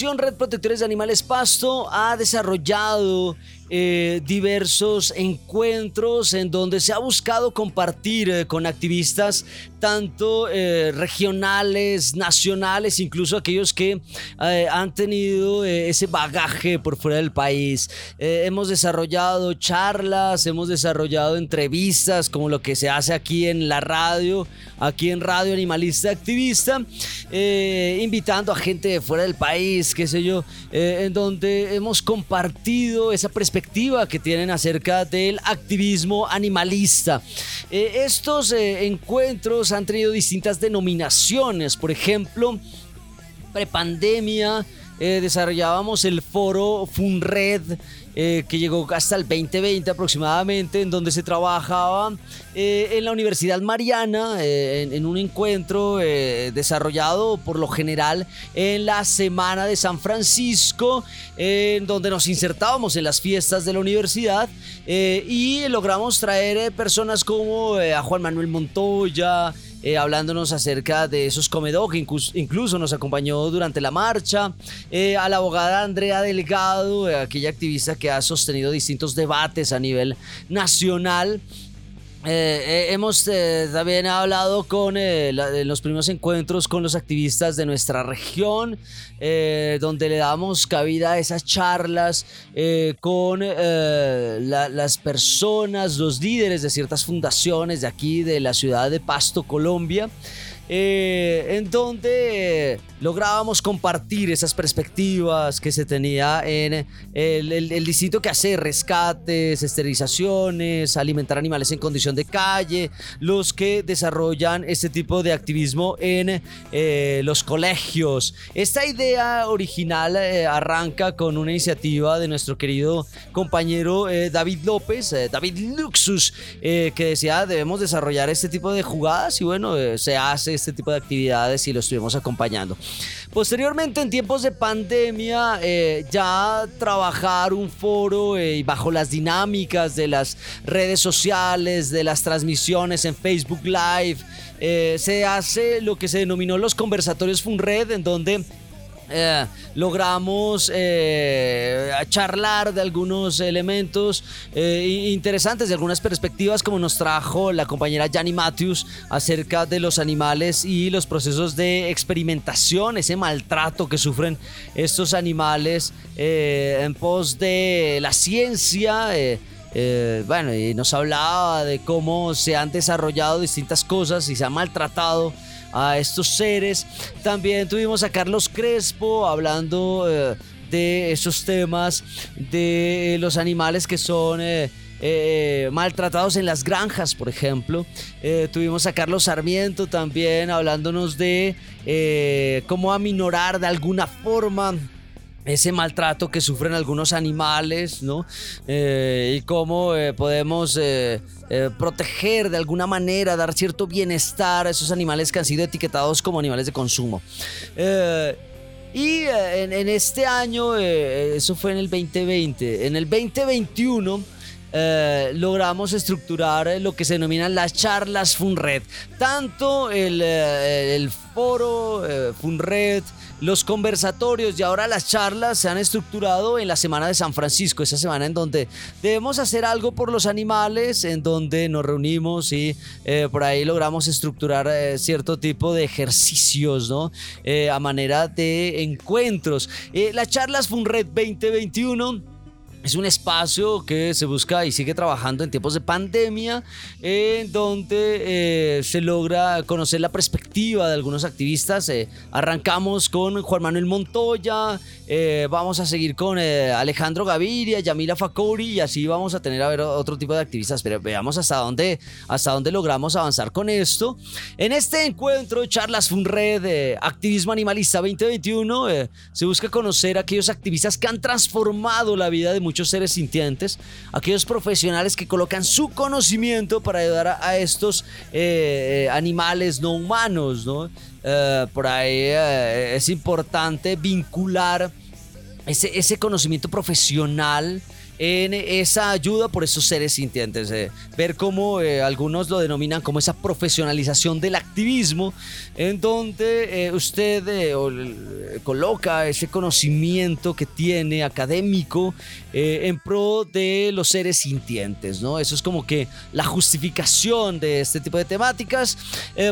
Red Protectores de Animales Pasto ha desarrollado eh, diversos encuentros en donde se ha buscado compartir eh, con activistas tanto eh, regionales, nacionales, incluso aquellos que han tenido ese bagaje por fuera del país. hemos desarrollado charlas, hemos desarrollado entrevistas como lo que se hace aquí en la radio, aquí en Radio Animalista Activista, invitando a gente de fuera del país, qué sé yo, en donde hemos compartido esa perspectiva que tienen acerca del activismo animalista. Eh, estos eh, encuentros han tenido distintas denominaciones, por ejemplo, prepandemia, eh, desarrollábamos el foro FUNRED, eh, que llegó hasta el 2020 aproximadamente, en donde se trabajaba eh, en la Universidad Mariana, eh, en, un encuentro desarrollado por lo general en la Semana de San Francisco, en donde nos insertábamos en las fiestas de la universidad y logramos traer personas como a Juan Manuel Montoya, eh, hablándonos acerca de esos comedores, que incluso, nos acompañó durante la marcha, eh, a la abogada Andrea Delgado, eh, aquella activista que ha sostenido distintos debates a nivel nacional eh, eh, hemos eh, también hablado con los primeros encuentros con los activistas de nuestra región, donde le damos cabida a esas charlas con las personas, los líderes de ciertas fundaciones de aquí, de la ciudad de Pasto, Colombia. Eh, en donde lográbamos compartir esas perspectivas que se tenía en el, el, distinto que hacer, rescates, esterilizaciones, alimentar animales en condición de calle, los que desarrollan este tipo de activismo en eh, los colegios. Esta idea original eh, arranca con una iniciativa de nuestro querido compañero David López, David Luxus, que decía debemos desarrollar este tipo de jugadas y bueno, se hace este tipo de actividades y lo estuvimos acompañando. Posteriormente, en tiempos de pandemia, eh, ya trabajar un foro eh, y bajo las dinámicas de las redes sociales, de las transmisiones en Facebook Live, eh, se hace lo que se denominó los conversatorios Funred, en donde eh, logramos eh, charlar de algunos elementos eh, interesantes, de algunas perspectivas, como nos trajo la compañera Jani Matthews acerca de los animales y los procesos de experimentación, ese maltrato que sufren estos animales en pos de la ciencia. bueno, y nos hablaba de cómo se han desarrollado distintas cosas y se ha maltratado a estos seres. También tuvimos a Carlos Crespo hablando eh, de esos temas de los animales que son... Eh, eh, maltratados en las granjas, por ejemplo. tuvimos a Carlos Sarmiento también hablándonos de cómo aminorar de alguna forma ese maltrato que sufren algunos animales, ¿no? Eh, y cómo eh, podemos eh, proteger de alguna manera, dar cierto bienestar a esos animales que han sido etiquetados como animales de consumo. y en, este año, eso fue en el 2020, en el 2021 eh, logramos estructurar lo que se denominan las charlas FUNRED. Tanto el, el foro eh, FUNRED, los conversatorios y ahora las charlas se han estructurado en la Semana de San Francisco, esa semana en donde debemos hacer algo por los animales, en donde nos reunimos y por ahí logramos estructurar cierto tipo de ejercicios, ¿no? a manera de encuentros. las charlas FUNRED 2021 es un espacio que se busca y sigue trabajando en tiempos de pandemia, en donde eh, se logra conocer la perspectiva de algunos activistas. Eh, arrancamos con Juan Manuel Montoya, eh, vamos a seguir con Alejandro Gaviria, Yamila Facori y así vamos a tener a ver otro tipo de activistas. Pero veamos hasta dónde, hasta dónde logramos avanzar con esto. En este encuentro, Charlas Funred, Activismo Animalista 2021, se busca conocer a aquellos activistas que han transformado la vida de muchos muchos seres sintientes, aquellos profesionales que colocan su conocimiento para ayudar a, estos eh, animales no humanos, ¿no? Eh, por ahí eh, es importante vincular ese, conocimiento profesional en esa ayuda por esos seres sintientes. Eh, ver cómo eh, algunos lo denominan como esa profesionalización del activismo, en donde eh, usted coloca ese conocimiento que tiene académico en pro de los seres sintientes, ¿no? Eso es como que la justificación de este tipo de temáticas.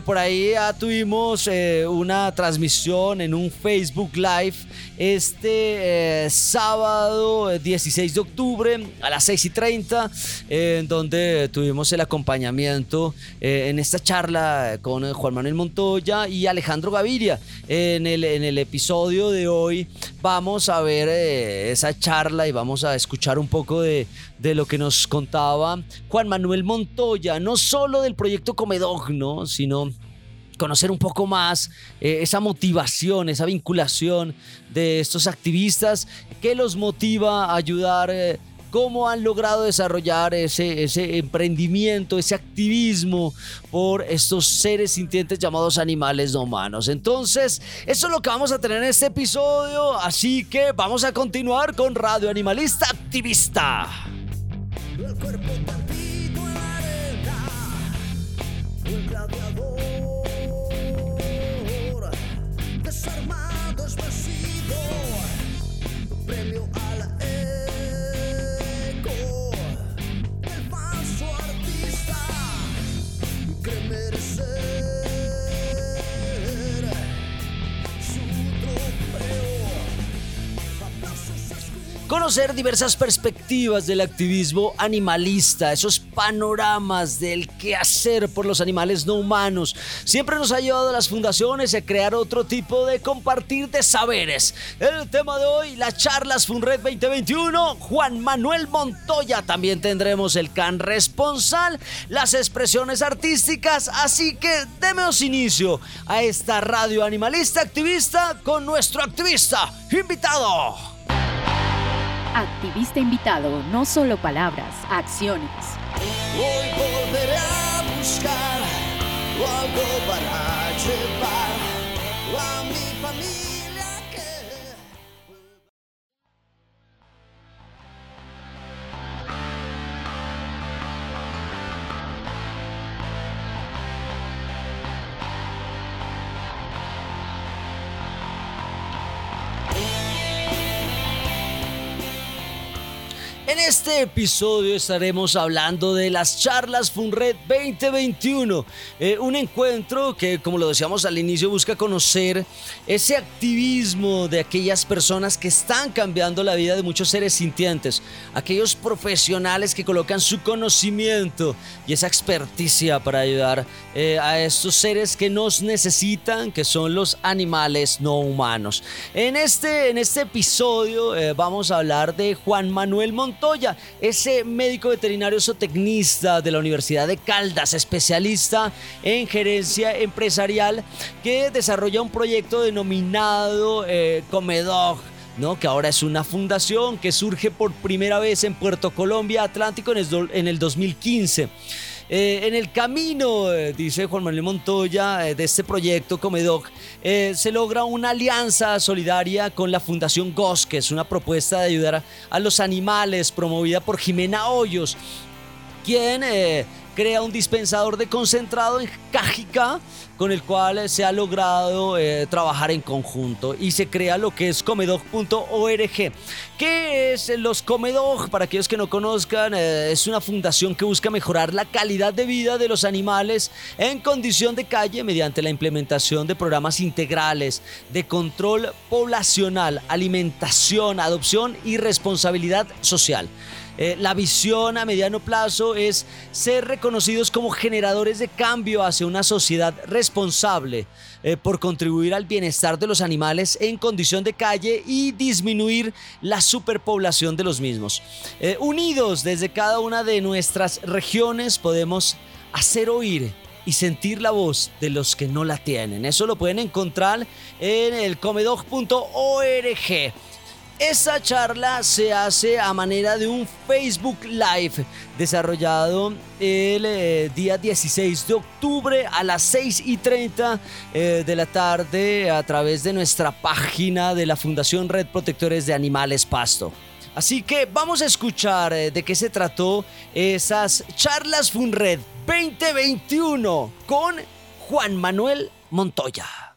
por ahí ya tuvimos una transmisión en un Facebook Live este sábado 16 de octubre a las 6 y 30, en donde tuvimos el acompañamiento eh, en esta charla con Juan Manuel Montoya y Alejandro Gaviria. En el, en el episodio de hoy vamos a ver eh, esa charla y vamos a escuchar un poco de, de, lo que nos contaba Juan Manuel Montoya, no solo del proyecto Comedog, ¿no? sino conocer un poco más eh, esa motivación, esa vinculación de estos activistas que los motiva a ayudar cómo han logrado desarrollar ese, ese emprendimiento, ese activismo por estos seres sintientes llamados animales no humanos. Entonces, eso es lo que vamos a tener en este episodio, así que vamos a continuar con Radio Animalista Activista. Conocer diversas perspectivas del activismo animalista, esos panoramas del qué hacer por los animales no humanos. Siempre nos ha llevado a las fundaciones a crear otro tipo de compartir de saberes. El tema de hoy, las charlas FUNRED 2021, Juan Manuel Montoya. También tendremos el can responsal, las expresiones artísticas, así que demos inicio a esta radio animalista activista con nuestro activista invitado. Activista invitado, no solo palabras, acciones. Hoy buscar algo para llevar este episodio estaremos hablando de las charlas FUNRED 2021, eh, un encuentro que, como lo decíamos al inicio, busca conocer ese activismo de aquellas personas que están cambiando la vida de muchos seres sintientes, aquellos profesionales que colocan su conocimiento y esa experticia para ayudar eh, a estos seres que nos necesitan, que son los animales no humanos. En este, en este episodio eh, vamos a hablar de Juan Manuel Montoya, ese médico veterinario zootecnista de la Universidad de Caldas, especialista en gerencia empresarial, que desarrolla un proyecto denominado eh, Comedog. ¿no? que ahora es una fundación que surge por primera vez en Puerto Colombia Atlántico en el, en el 2015. Eh, en el camino, eh, dice Juan Manuel Montoya, eh, de este proyecto Comedoc, se logra una alianza solidaria con la Fundación GOS, que es una propuesta de ayudar a, a los animales promovida por Jimena Hoyos, quien crea un dispensador de concentrado en Cajica con el cual se ha logrado eh, trabajar en conjunto y se crea lo que es comedog.org. ¿Qué es los Comedog? Para aquellos que no conozcan, eh, es una fundación que busca mejorar la calidad de vida de los animales en condición de calle mediante la implementación de programas integrales de control poblacional, alimentación, adopción y responsabilidad social. Eh, la visión a mediano plazo es ser reconocidos como generadores de cambio hacia una sociedad responsable eh, por contribuir al bienestar de los animales en condición de calle y disminuir la superpoblación de los mismos. Eh, unidos desde cada una de nuestras regiones podemos hacer oír y sentir la voz de los que no la tienen. Eso lo pueden encontrar en el comedog.org. Esta charla se hace a manera de un Facebook Live desarrollado el eh, día 16 de octubre a las 6 y 30 eh, de la tarde a través de nuestra página de la Fundación Red Protectores de Animales Pasto. Así que vamos a escuchar eh, de qué se trató esas charlas FunRed 2021 con Juan Manuel Montoya.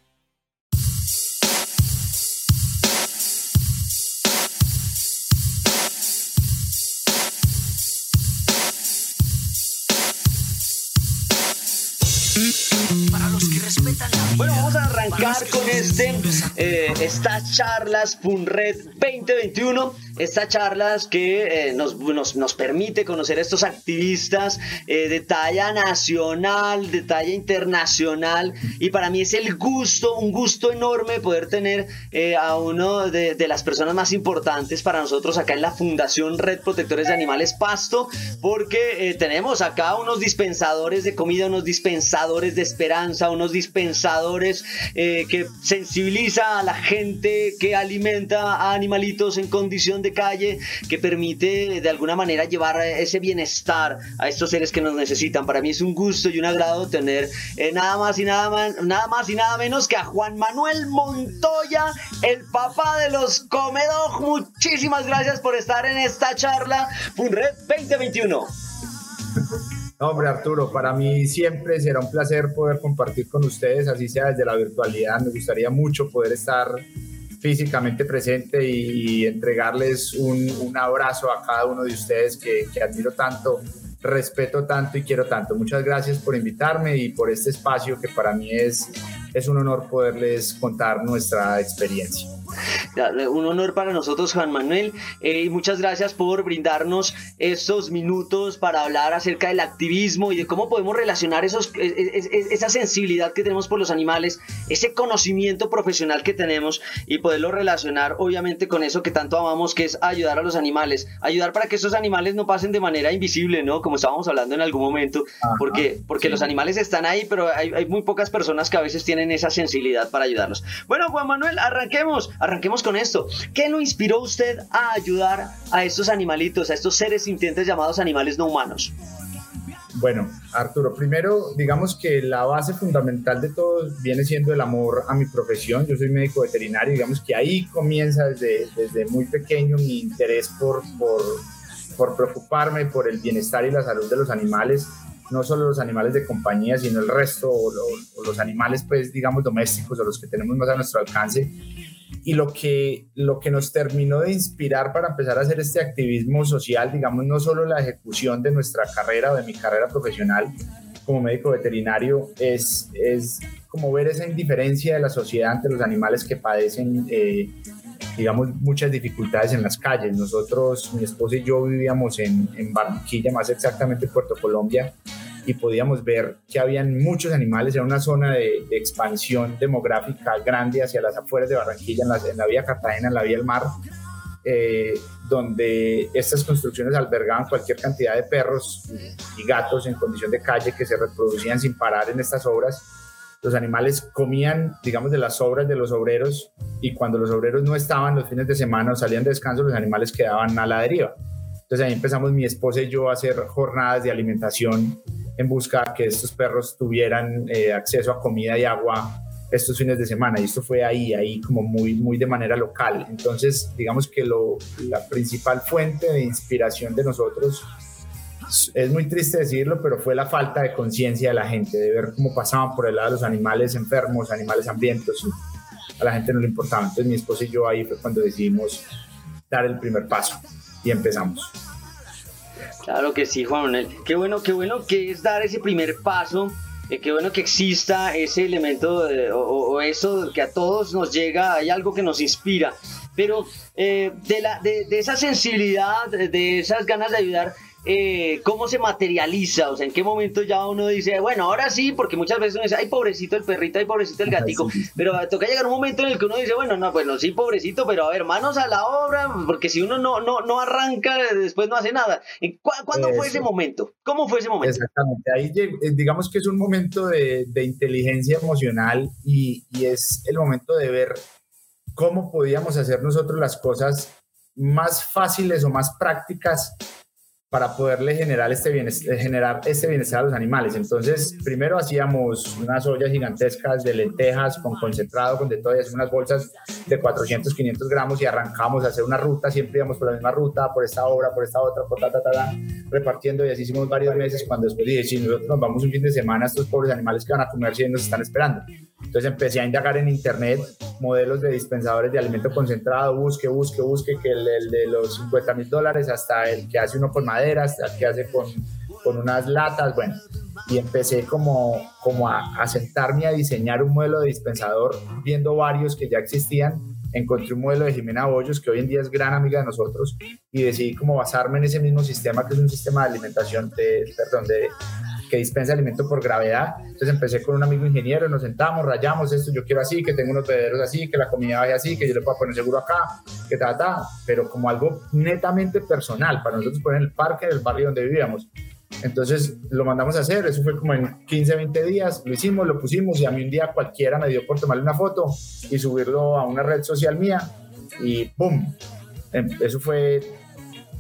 Bueno, vamos a arrancar con este, eh, estas charlas FUNRED 2021. Estas charlas que eh, nos, nos, nos, permite conocer a estos activistas eh, de talla nacional, de talla internacional. Y para mí es el gusto, un gusto enorme poder tener a uno de, de, las personas más importantes para nosotros acá en la Fundación Red Protectores de Animales Pasto, porque tenemos acá unos dispensadores de comida, unos dispensadores de esperanza, unos dispensadores eh, que sensibiliza a la gente, que alimenta a animalitos en condición de calle, que permite de alguna manera llevar ese bienestar a estos seres que nos necesitan. Para mí es un gusto y un agrado tener eh, nada más y nada más, nada más y nada menos que a Juan Manuel Montoya, el papá de los Comedog. Muchísimas gracias por estar en esta charla FUNRED 2021. Hombre, Arturo, para mí siempre será un placer poder compartir con ustedes, así sea desde la virtualidad. Me gustaría mucho poder estar físicamente presente y, entregarles un, abrazo a cada uno de ustedes que, que admiro tanto, respeto tanto y quiero tanto. Muchas gracias por invitarme y por este espacio que para mí es, es un honor poderles contar nuestra experiencia. Un honor para nosotros, Juan Manuel. y muchas gracias por brindarnos estos minutos para hablar acerca del activismo y de cómo podemos relacionar esos, esa sensibilidad que tenemos por los animales, ese conocimiento profesional que tenemos y poderlo relacionar obviamente con eso que tanto amamos, que es ayudar a los animales, ayudar para que esos animales no pasen de manera invisible, ¿no? Como estábamos hablando en algún momento, porque, porque los animales están ahí, pero hay, hay, muy pocas personas que a veces tienen esa sensibilidad para ayudarlos. Bueno, Juan Manuel, arranquemos, arranquemos con esto. ¿Qué lo inspiró usted a ayudar a estos animalitos, a estos seres sintientes llamados animales no humanos? Bueno, Arturo, primero digamos que la base fundamental de todo viene siendo el amor a mi profesión. Yo soy médico veterinario, digamos que ahí comienza desde, desde muy pequeño mi interés por, por, por preocuparme por el bienestar y la salud de los animales, no solo los animales de compañía, sino el resto, o, los animales, pues digamos, domésticos o los que tenemos más a nuestro alcance y lo que, lo que nos terminó de inspirar para empezar a hacer este activismo social, digamos, no solo la ejecución de nuestra carrera o de mi carrera profesional como médico veterinario, es, es como ver esa indiferencia de la sociedad ante los animales que padecen, eh, digamos, muchas dificultades en las calles. Nosotros, mi esposa y yo vivíamos en, en Barranquilla, más exactamente en Puerto Colombia, y podíamos ver que habían muchos animales, era una zona de, expansión demográfica grande hacia las afueras de Barranquilla, en la, vía Cartagena, en la vía del mar, eh, donde estas construcciones albergaban cualquier cantidad de perros y gatos en condición de calle que se reproducían sin parar en estas obras. Los animales comían, digamos, de las obras de los obreros y cuando los obreros no estaban los fines de semana o salían de descanso, los animales quedaban a la deriva. Entonces ahí empezamos mi esposa y yo a hacer jornadas de alimentación en busca de que estos perros tuvieran eh, acceso a comida y agua estos fines de semana y esto fue ahí, ahí como muy, muy de manera local. Entonces, digamos que lo, la principal fuente de inspiración de nosotros, es muy triste decirlo, pero fue la falta de conciencia de la gente, de ver cómo pasaban por el lado los animales enfermos, animales hambrientos, a la gente no le importaba. Entonces mi esposa y yo ahí fue cuando decidimos dar el primer paso y empezamos. Claro que sí, Juan Manuel. Qué bueno, qué bueno que es dar ese primer paso. Eh, qué bueno que exista ese elemento o, eso que a todos nos llega, hay algo que nos inspira. Pero eh, de, la, de esa sensibilidad, de esas ganas de ayudar, eh, cómo se materializa, o sea, en qué momento ya uno dice, bueno, ahora sí, porque muchas veces uno dice, ay, pobrecito el perrito, ay, pobrecito el gatico, pero toca llegar un momento en el que uno dice, bueno, no, bueno, sí, pobrecito, pero a ver, manos a la obra, porque si uno no, no, no arranca, después no hace nada. ¿Cuándo fue ese momento? ¿Cómo fue ese momento? Exactamente, ahí eh, digamos que es un momento de, de inteligencia emocional y, y es el momento de ver cómo podíamos hacer nosotros las cosas más fáciles o más prácticas para poderle generar este, bienestar, generar este bienestar a los animales. Entonces, primero hacíamos unas ollas gigantescas de lentejas con concentrado, con de todo, unas bolsas de 400, 500 gramos y arrancamos a hacer una ruta, siempre íbamos por la misma ruta, por esta obra, por esta otra, por ta, ta, ta, ta repartiendo y así hicimos varios meses cuando después dije, si nosotros nos vamos un fin de semana, estos pobres animales que van a comer si nos están esperando. Entonces empecé a indagar en internet modelos de dispensadores de alimento concentrado, busque, busque, busque, que el, el de los 50 mil dólares hasta el que hace uno con madera, hasta el que hace con, con unas latas, bueno, y empecé como, como a, a sentarme a diseñar un modelo de dispensador viendo varios que ya existían. Encontré un modelo de Jimena Bollos, que hoy en día es gran amiga de nosotros, y decidí como basarme en ese mismo sistema, que es un sistema de alimentación, de, perdón, de, que dispensa alimento por gravedad. Entonces empecé con un amigo ingeniero, nos sentamos, rayamos esto, yo quiero así, que tengo unos bebederos así, que la comida vaya así, que yo le pueda poner seguro acá, que ta, ta, pero como algo netamente personal, para nosotros poner el parque del barrio donde vivíamos. Entonces lo mandamos a hacer, eso fue como en 15, 20 días, lo hicimos, lo pusimos y a mí un día cualquiera me dio por tomarle una foto y subirlo a una red social mía y ¡pum! Em, eso fue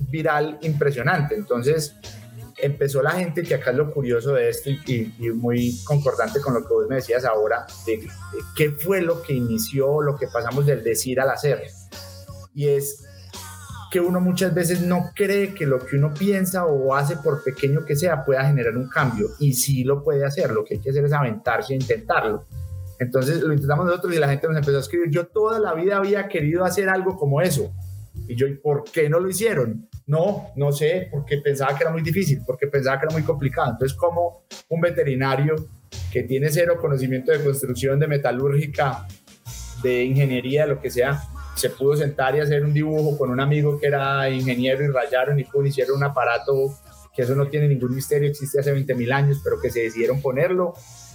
viral impresionante. Entonces empezó la gente, que acá es lo curioso de esto y, muy concordante con lo que vos me decías ahora, de, qué fue lo que inició, lo que pasamos del decir al hacer. Y es que uno muchas veces no cree que lo que uno piensa o hace, por pequeño que sea, pueda generar un cambio. Y sí lo puede hacer, lo que hay que hacer es aventarse e intentarlo. Entonces lo intentamos nosotros y la gente nos empezó a escribir, yo toda la vida había querido hacer algo como eso. Y yo, ¿y por qué no lo hicieron? No, no sé, porque pensaba que era muy difícil, porque pensaba que era muy complicado. Entonces, como un veterinario que tiene cero conocimiento de construcción, de metalúrgica, de ingeniería, lo que sea, se pudo sentar y hacer un dibujo con un amigo que era ingeniero y rayaron y hicieron un aparato que eso no tiene ningún misterio, existe hace 20 mil años, pero que se decidieron ponerlo,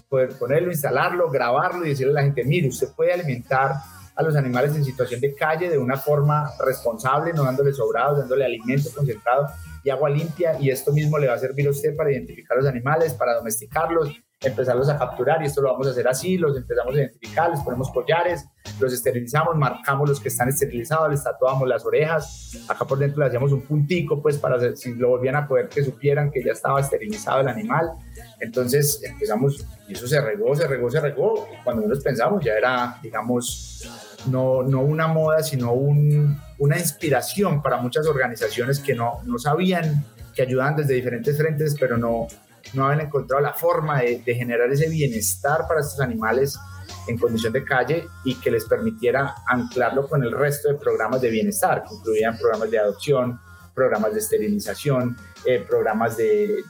poder ponerlo, instalarlo, grabarlo y decirle a la gente, mire, usted puede alimentar a los animales en situación de calle de una forma responsable, no dándole sobrados, dándole alimento concentrado y agua limpia y esto mismo le va a servir a usted para identificar los animales, para domesticarlos, empezarlos a capturar y esto lo vamos a hacer así, los empezamos a identificar, les ponemos collares, los esterilizamos, marcamos los que están esterilizados, les tatuamos las orejas, acá por dentro le hacíamos un puntico pues para si lo volvían a poder que supieran que ya estaba esterilizado el animal, entonces empezamos y eso se regó, se regó, se regó, y cuando nosotros pensamos ya era digamos no, no una moda sino un, una inspiración para muchas organizaciones que no, no sabían que ayudaban desde diferentes frentes pero no no habían encontrado la forma de, generar ese bienestar para estos animales en condición de calle y que les permitiera anclarlo con el resto de programas de bienestar, que incluían programas de adopción, programas de esterilización, eh, programas de,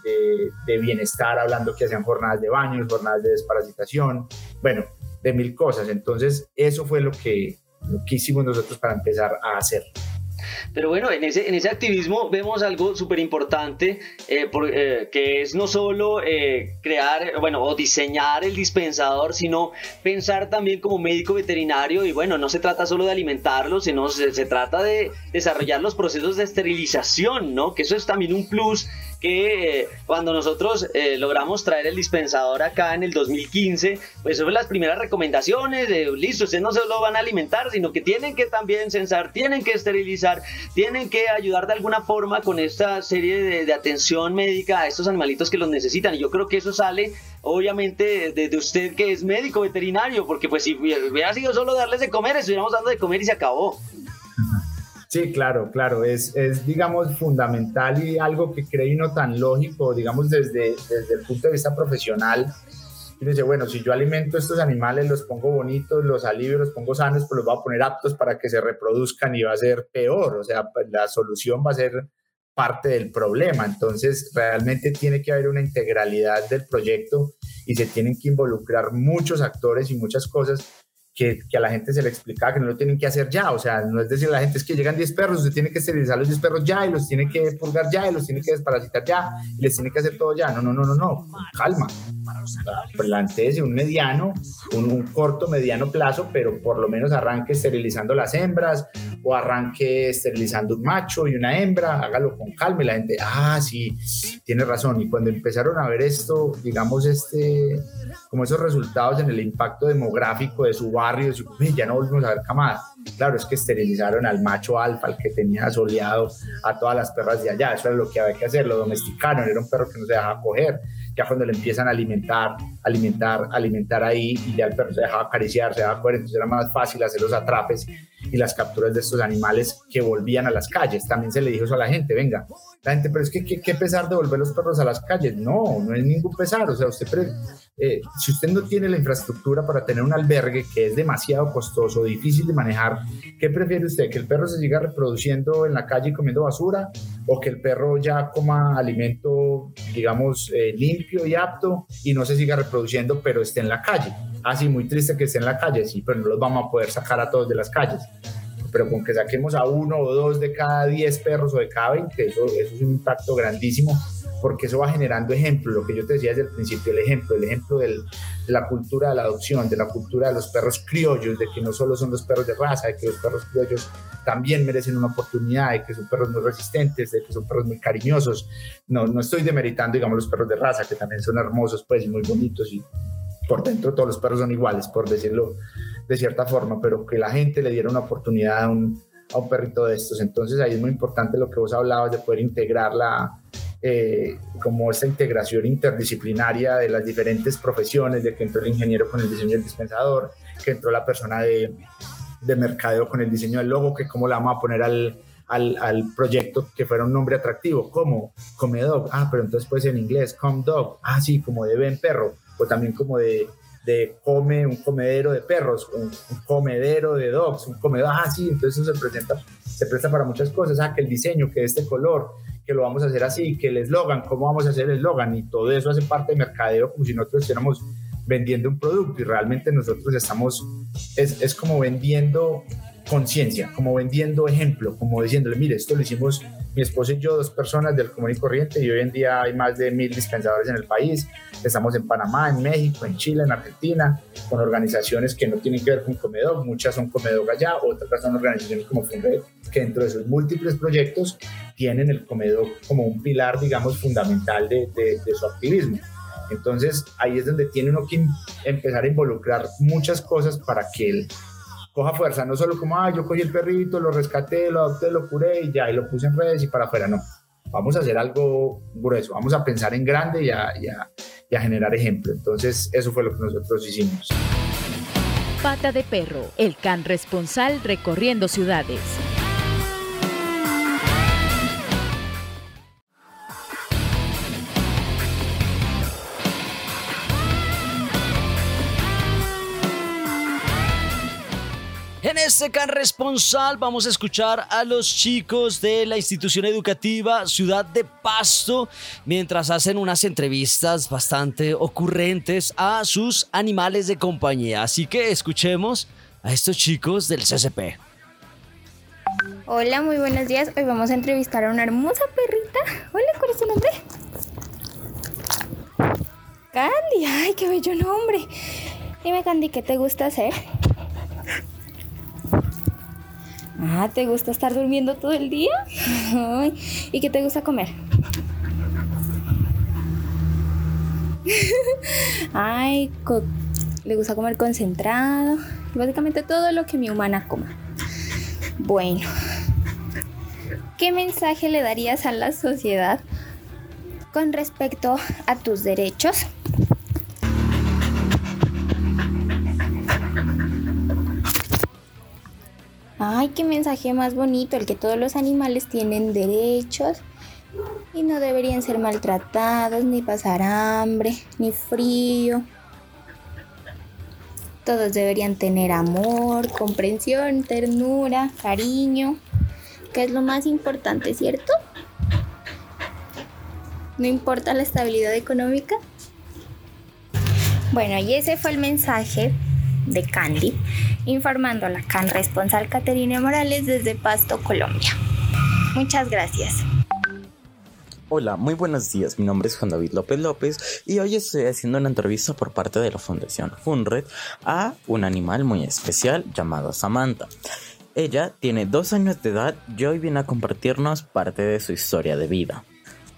de, bienestar, hablando que hacían jornadas de baños, jornadas de desparasitación, bueno, de mil cosas. Entonces, eso fue lo que, lo que hicimos nosotros para empezar a hacer. Pero bueno, en ese, en ese activismo vemos algo súper importante, eh, eh, que es no solo eh, crear, bueno, o diseñar el dispensador, sino pensar también como médico veterinario y bueno, no se trata solo de alimentarlos, sino se, se trata de desarrollar los procesos de esterilización, ¿no? Que eso es también un plus que eh, cuando nosotros eh, logramos traer el dispensador acá en el 2015, pues eso fue las primeras recomendaciones de, listo, ustedes no se lo van a alimentar, sino que tienen que también censar, tienen que esterilizar, tienen que ayudar de alguna forma con esta serie de, atención médica a estos animalitos que los necesitan. Y yo creo que eso sale obviamente de, de, usted que es médico veterinario, porque pues si hubiera sido solo darles de comer, estuviéramos dando de comer y se acabó. Sí, claro, claro, es, es, digamos fundamental y algo que creo no tan lógico, digamos desde, desde el punto de vista profesional. Y dice, bueno, si yo alimento estos animales, los pongo bonitos, los alivio, los pongo sanos, pues los voy a poner aptos para que se reproduzcan y va a ser peor, o sea, pues, la solución va a ser parte del problema. Entonces, realmente tiene que haber una integralidad del proyecto y se tienen que involucrar muchos actores y muchas cosas que, a la gente se le explicaba que no lo tienen que hacer ya. O sea, no es decir, la gente es que llegan 10 perros, usted tiene que esterilizar los 10 perros ya y los tiene que pulgar ya y los tiene que desparasitar ya y les tiene que hacer todo ya. No, no, no, no, no. Calma. Plantéese un mediano, un, un, corto, mediano plazo, pero por lo menos arranque esterilizando las hembras o arranque esterilizando un macho y una hembra. Hágalo con calma y la gente, ah, sí, tiene razón. Y cuando empezaron a ver esto, digamos, este como esos resultados en el impacto demográfico de su barrio, ya no volvimos a ver camadas. Claro, es que esterilizaron al macho alfa, al que tenía soleado a todas las perras de allá, eso era lo que había que hacer, lo domesticaron, era un perro que no se dejaba coger, ya cuando le empiezan a alimentar, alimentar, alimentar ahí y ya el perro se dejaba acariciar, se dejaba coger, entonces era más fácil hacer los atrapes y las capturas de estos animales que volvían a las calles. También se le dijo eso a la gente, venga, la gente, pero es que qué pesar de volver los perros a las calles. No, no es ningún pesar, o sea, usted eh, si usted no tiene la infraestructura para tener un albergue que es demasiado costoso, difícil de manejar, ¿qué prefiere usted? ¿Que el perro se siga reproduciendo en la calle comiendo basura o que el perro ya coma alimento, digamos, eh, limpio y apto y no se siga reproduciendo, pero esté en la calle? Ah, sí, muy triste que esté en la calle, sí, pero no los vamos a poder sacar a todos de las calles pero con que saquemos a uno o dos de cada 10 perros o de cada 20, eso, eso es un impacto grandísimo porque eso va generando ejemplos, lo que yo te decía desde el principio, el ejemplo, el ejemplo del, de la cultura de la adopción, de la cultura de los perros criollos, de que no solo son los perros de raza, de que los perros criollos también merecen una oportunidad, de que son perros muy resistentes, de que son perros muy cariñosos. No, no estoy demeritando, digamos, los perros de raza, que también son hermosos, pues, y muy bonitos, y por dentro todos los perros son iguales, por decirlo de cierta forma, pero que la gente le diera una oportunidad a un, a un perrito de estos. Entonces ahí es muy importante lo que vos hablabas de poder integrar la, eh, como esta integración interdisciplinaria de las diferentes profesiones, de que entró el ingeniero con el diseño del dispensador, que entró la persona de, de mercadeo con el diseño del logo, que cómo la vamos a poner al, al, al, proyecto que fuera un nombre atractivo, como Comedog, ah, pero entonces puede ser en inglés, Com Dog, ah, sí, como de Ben Perro, o también como de, de come, un comedero de perros, un, un, comedero de dogs, un comedor, ah, sí, entonces eso se presenta, se presta para muchas cosas, ah, que el diseño, que este color, que lo vamos a hacer así, que el eslogan, cómo vamos a hacer el eslogan, y todo eso hace parte de mercadeo como si nosotros estuviéramos vendiendo un producto y realmente nosotros estamos, es, es como vendiendo conciencia, como vendiendo ejemplo, como diciéndole, mire, esto lo hicimos mi esposo y yo, dos personas del común y corriente, y hoy en día hay más de mil dispensadores en el país. Estamos en Panamá, en México, en Chile, en Argentina, con organizaciones que no tienen que ver con Comedor, muchas son Comedor allá, otras son organizaciones como Funred, que dentro de sus múltiples proyectos tienen el comedor como un pilar, digamos, fundamental de, de, de su activismo. Entonces ahí es donde tiene uno que empezar a involucrar muchas cosas para que el coja fuerza, no solo como, ah, yo cogí el perrito, lo rescaté, lo adopté, lo curé y ya, y lo puse en redes y para afuera, no. Vamos a hacer algo grueso, vamos a pensar en grande y a, y y a generar ejemplo. Entonces, eso fue lo que nosotros hicimos. Pata de Perro, el can responsal recorriendo ciudades. En este can responsal vamos a escuchar a los chicos de la institución educativa Ciudad de Pasto mientras hacen unas entrevistas bastante ocurrentes a sus animales de compañía. Así que escuchemos a estos chicos del CCP. Hola, muy buenos días. Hoy vamos a entrevistar a una hermosa perrita. Hola, ¿cuál es tu nombre? Candy, ay, qué bello nombre. Dime, Candy, ¿qué te gusta hacer? Ah, ¿te gusta estar durmiendo todo el día? ¿Y qué te gusta comer? Ay, le gusta comer concentrado. Básicamente todo lo que mi humana coma. Bueno, ¿qué mensaje le darías a la sociedad con respecto a tus derechos? Ay, qué mensaje más bonito, el que todos los animales tienen derechos y no deberían ser maltratados, ni pasar hambre, ni frío. Todos deberían tener amor, comprensión, ternura, cariño, que es lo más importante, ¿cierto? No importa la estabilidad económica. Bueno, y ese fue el mensaje de Candy, informando a la CAN responsal Caterina Morales desde Pasto, Colombia. Muchas gracias. Hola, muy buenos días. Mi nombre es Juan David López López y hoy estoy haciendo una entrevista por parte de la Fundación Funred a un animal muy especial llamado Samantha. Ella tiene dos años de edad y hoy viene a compartirnos parte de su historia de vida.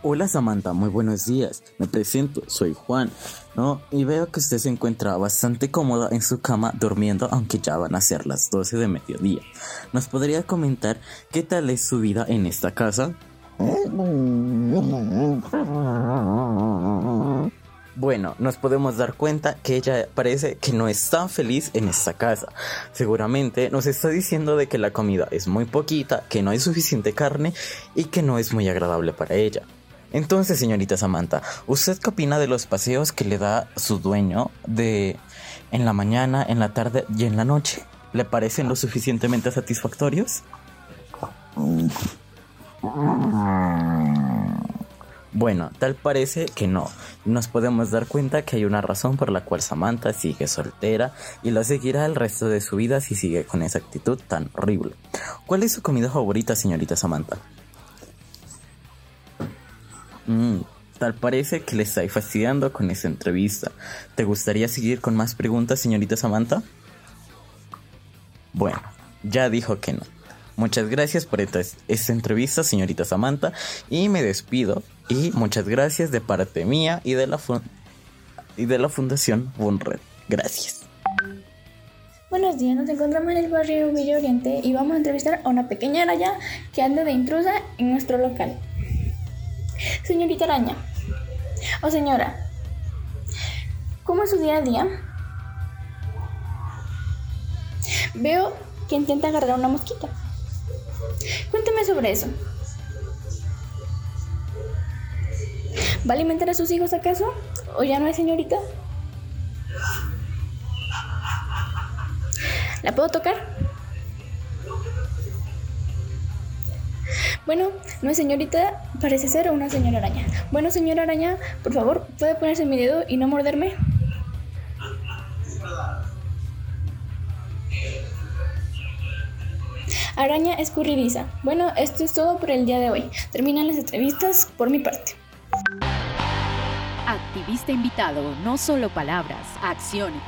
Hola Samantha, muy buenos días. Me presento, soy Juan, ¿no? Y veo que usted se encuentra bastante cómoda en su cama durmiendo, aunque ya van a ser las 12 de mediodía. ¿Nos podría comentar qué tal es su vida en esta casa? Bueno, nos podemos dar cuenta que ella parece que no es tan feliz en esta casa. Seguramente nos está diciendo de que la comida es muy poquita, que no hay suficiente carne y que no es muy agradable para ella. Entonces, señorita Samantha, ¿usted qué opina de los paseos que le da su dueño de en la mañana, en la tarde y en la noche? ¿Le parecen lo suficientemente satisfactorios? Bueno, tal parece que no. Nos podemos dar cuenta que hay una razón por la cual Samantha sigue soltera y lo seguirá el resto de su vida si sigue con esa actitud tan horrible. ¿Cuál es su comida favorita, señorita Samantha? Mm, tal parece que le está fastidiando con esta entrevista. ¿Te gustaría seguir con más preguntas, señorita Samantha? Bueno, ya dijo que no. Muchas gracias por esta, esta entrevista, señorita Samantha, y me despido. Y muchas gracias de parte mía y de la, y de la Fundación Bunred. Gracias. Buenos días, nos encontramos en el barrio Villa Oriente y vamos a entrevistar a una pequeña araña que anda de intrusa en nuestro local. Señorita araña, o señora, ¿cómo es su día a día? Veo que intenta agarrar una mosquita. Cuénteme sobre eso. ¿Va a alimentar a sus hijos acaso? ¿O ya no es señorita? ¿La puedo tocar? Bueno, no es señorita, parece ser una señora araña. Bueno, señora araña, por favor, ¿puede ponerse mi dedo y no morderme? Araña escurridiza. Bueno, esto es todo por el día de hoy. Terminan las entrevistas por mi parte. Activista invitado, no solo palabras, acciones.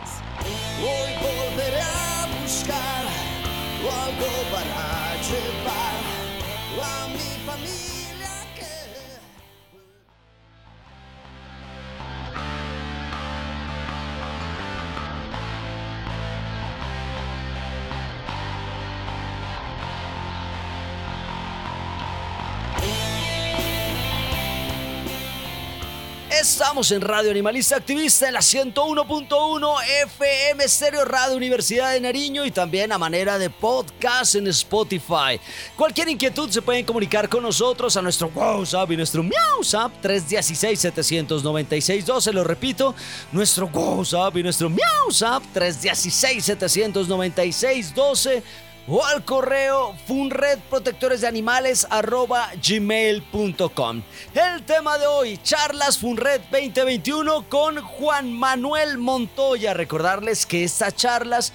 Estamos en Radio Animalista Activista en la 101.1 FM Stereo Radio Universidad de Nariño y también a manera de podcast en Spotify. Cualquier inquietud se pueden comunicar con nosotros a nuestro WhatsApp y nuestro MiauSap 316-796-12. Lo repito, nuestro WhatsApp y nuestro MiauSap 316-796-12 o al correo funredprotectoresdeanimales@gmail.com. El tema de hoy, charlas Funred 2021 con Juan Manuel Montoya. Recordarles que estas charlas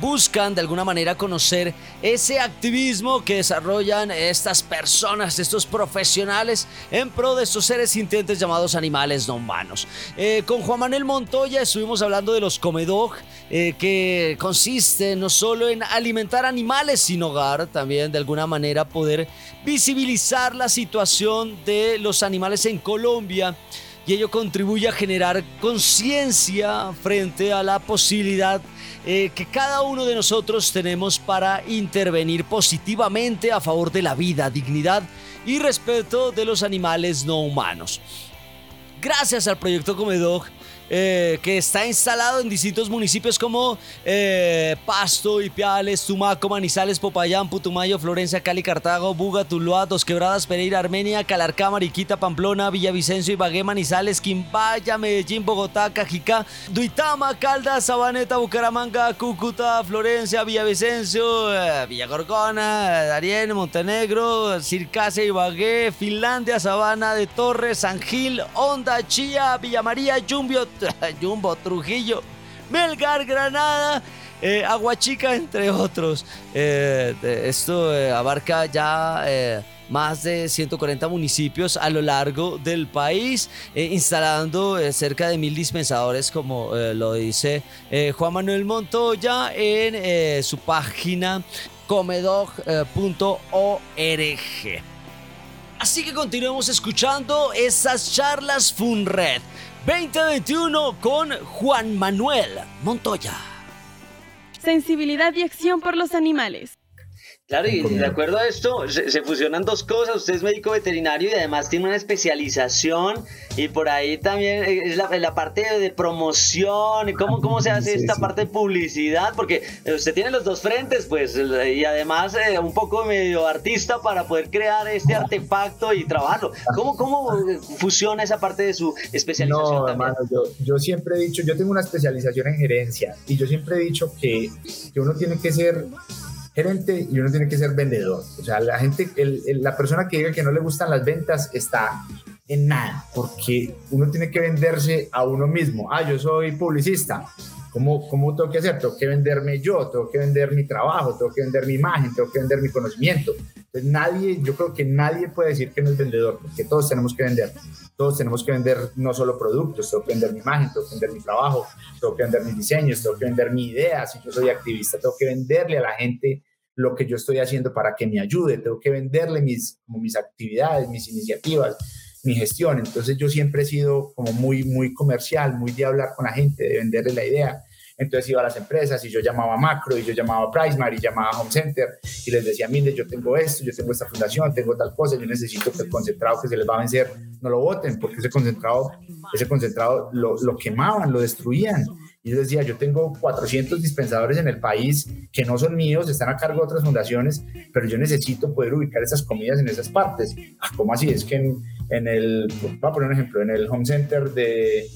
buscan de alguna manera conocer ese activismo que desarrollan estas personas, estos profesionales en pro de estos seres sintientes llamados animales no humanos. Eh, con Juan Manuel Montoya estuvimos hablando de los comedog, eh, que consiste no solo en alimentar animales sin hogar, también de alguna manera poder visibilizar la situación de los animales en Colombia y ello contribuye a generar conciencia frente a la posibilidad eh, que cada uno de nosotros tenemos para intervenir positivamente a favor de la vida, dignidad y respeto de los animales no humanos. Gracias al proyecto Comedog, eh, que está instalado en distintos municipios como eh, Pasto, Ipiales, Tumaco, Manizales, Popayán, Putumayo, Florencia, Cali, Cartago, Buga, Tuluá, Dos Quebradas, Pereira, Armenia, Calarcá, Mariquita, Pamplona, Villavicencio, Ibagué, Manizales, Quimbaya, Medellín, Bogotá, Cajicá, Duitama, Caldas, Sabaneta, Bucaramanga, Cúcuta, Florencia, Villavicencio, eh, Villagorgona, Darien, Montenegro, Circase, Ibagué, Finlandia, Sabana de Torres, San Gil, Honda, Chía, Villa María, Yumbio, Jumbo, Trujillo, Melgar, Granada, eh, Aguachica, entre otros. Eh, esto eh, abarca ya más de 140 municipios a lo largo del país, instalando cerca de mil dispensadores, como lo dice Juan Manuel Montoya en su página comedog.org. Así que continuemos escuchando esas charlas Funred 2021 con Juan Manuel Montoya. Sensibilidad y acción por los animales. Claro, y de acuerdo a esto, se, fusionan dos cosas. Usted es médico veterinario y además tiene una especialización. Y por ahí también es la, parte de promoción. ¿Cómo, cómo se hace esta parte de publicidad? Porque usted tiene los dos frentes, pues, y además eh, un poco medio artista para poder crear este artefacto y trabajarlo. ¿Cómo, cómo fusiona esa parte de su especialización? No, hermano, yo, yo siempre he dicho, yo tengo una especialización en gerencia y yo siempre he dicho que, que uno tiene que ser gerente y uno tiene que ser vendedor. O sea, la gente, la persona que diga que no le gustan las ventas está en nada, porque uno tiene que venderse a uno mismo. Ah, yo soy publicista. ¿Cómo, ¿Cómo tengo que hacer? Tengo que venderme yo, tengo que vender mi trabajo, tengo que vender mi imagen, tengo que vender mi conocimiento. Entonces nadie, yo creo que nadie puede decir que no es vendedor, porque todos tenemos que vender. Todos tenemos que vender no solo productos, tengo que vender mi imagen, tengo que vender mi trabajo, tengo que vender mis diseños, tengo que vender mi idea. Si yo soy activista, tengo que venderle a la gente lo que yo estoy haciendo para que me ayude, tengo que venderle mis, como mis actividades, mis iniciativas, mi gestión. Entonces yo siempre he sido como muy, muy comercial, muy de hablar con la gente, de venderle la idea. Entonces iba a las empresas y yo llamaba a Macro y yo llamaba a Pricemar y llamaba a Home Center y les decía, mire, yo tengo esto, yo tengo esta fundación, tengo tal cosa, yo necesito que el concentrado que se les va a vencer no lo voten porque ese concentrado, ese concentrado lo, lo quemaban, lo destruían. Y yo decía, yo tengo 400 dispensadores en el país que no son míos, están a cargo de otras fundaciones, pero yo necesito poder ubicar esas comidas en esas partes. Ah, ¿Cómo así? Es que en, en el, voy a poner un ejemplo, en el home center de,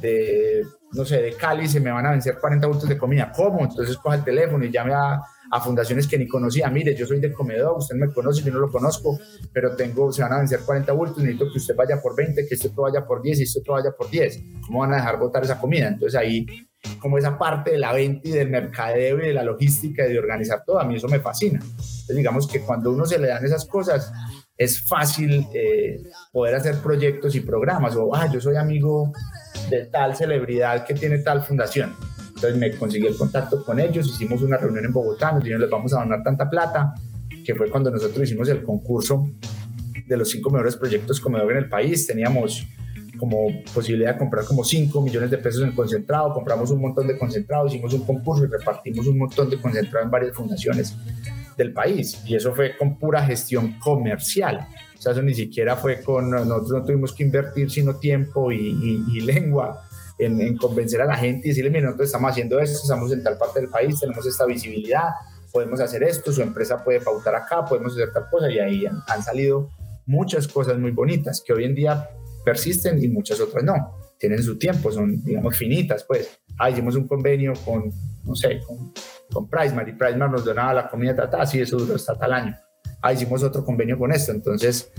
de, no sé, de Cali se me van a vencer 40 bultos de comida. ¿Cómo? Entonces coja el teléfono y llame a, a fundaciones que ni conocía. Mire, yo soy de comedor, usted me conoce, yo no lo conozco, pero tengo, se van a vencer 40 bultos, necesito que usted vaya por 20, que otro vaya por 10 y otro vaya por 10. ¿Cómo van a dejar botar esa comida? Entonces ahí como esa parte de la venta y del mercadeo y de la logística y de organizar todo, a mí eso me fascina. Entonces digamos que cuando uno se le dan esas cosas, es fácil eh, poder hacer proyectos y programas, o, ah, yo soy amigo de tal celebridad que tiene tal fundación. Entonces me conseguí el contacto con ellos, hicimos una reunión en Bogotá, nos dijeron, les vamos a donar tanta plata, que fue cuando nosotros hicimos el concurso de los cinco mejores proyectos comedor en el país. Teníamos como posibilidad de comprar como 5 millones de pesos en concentrado, compramos un montón de concentrado, hicimos un concurso y repartimos un montón de concentrado en varias fundaciones del país. Y eso fue con pura gestión comercial. O sea, eso ni siquiera fue con, nosotros no tuvimos que invertir sino tiempo y, lengua en, en, convencer a la gente y decirle, mira, nosotros estamos haciendo esto, estamos en tal parte del país, tenemos esta visibilidad, podemos hacer esto, su empresa puede pautar acá, podemos hacer tal cosa y ahí han, han salido muchas cosas muy bonitas que hoy en día persisten y muchas otras no. Tienen su tiempo, son, digamos, finitas, pues. Ah, hicimos un convenio con, no sé, con, con Pricemar y Pricemar nos donaba la comida tratada, sí, eso duró hasta tal año. Ah, hicimos otro convenio con esto. Entonces,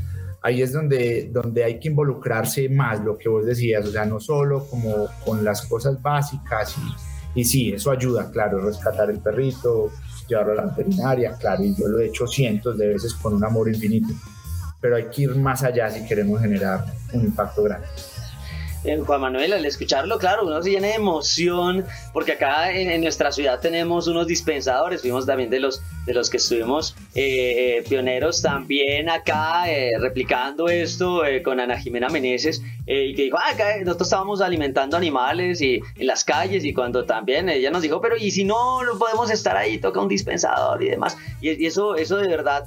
ahí es donde, donde hay que involucrarse más, lo que vos decías, o sea, no solo como con las cosas básicas y, y sí, eso ayuda, claro, rescatar el perrito, llevarlo a la veterinaria, claro, y yo lo he hecho cientos de veces con un amor infinito pero hay que ir más allá si queremos generar un impacto grande. Juan Manuel, al escucharlo, claro, uno se llena de emoción, porque acá en, nuestra ciudad tenemos unos dispensadores, fuimos también de los, de los que estuvimos eh, eh, pioneros también acá, eh, replicando esto con Ana Jimena Meneses, y que dijo, ah, acá nosotros estábamos alimentando animales y en las calles, y cuando también ella nos dijo, pero ¿y si no, no podemos estar ahí, toca un dispensador y demás? Y, eso, eso de verdad,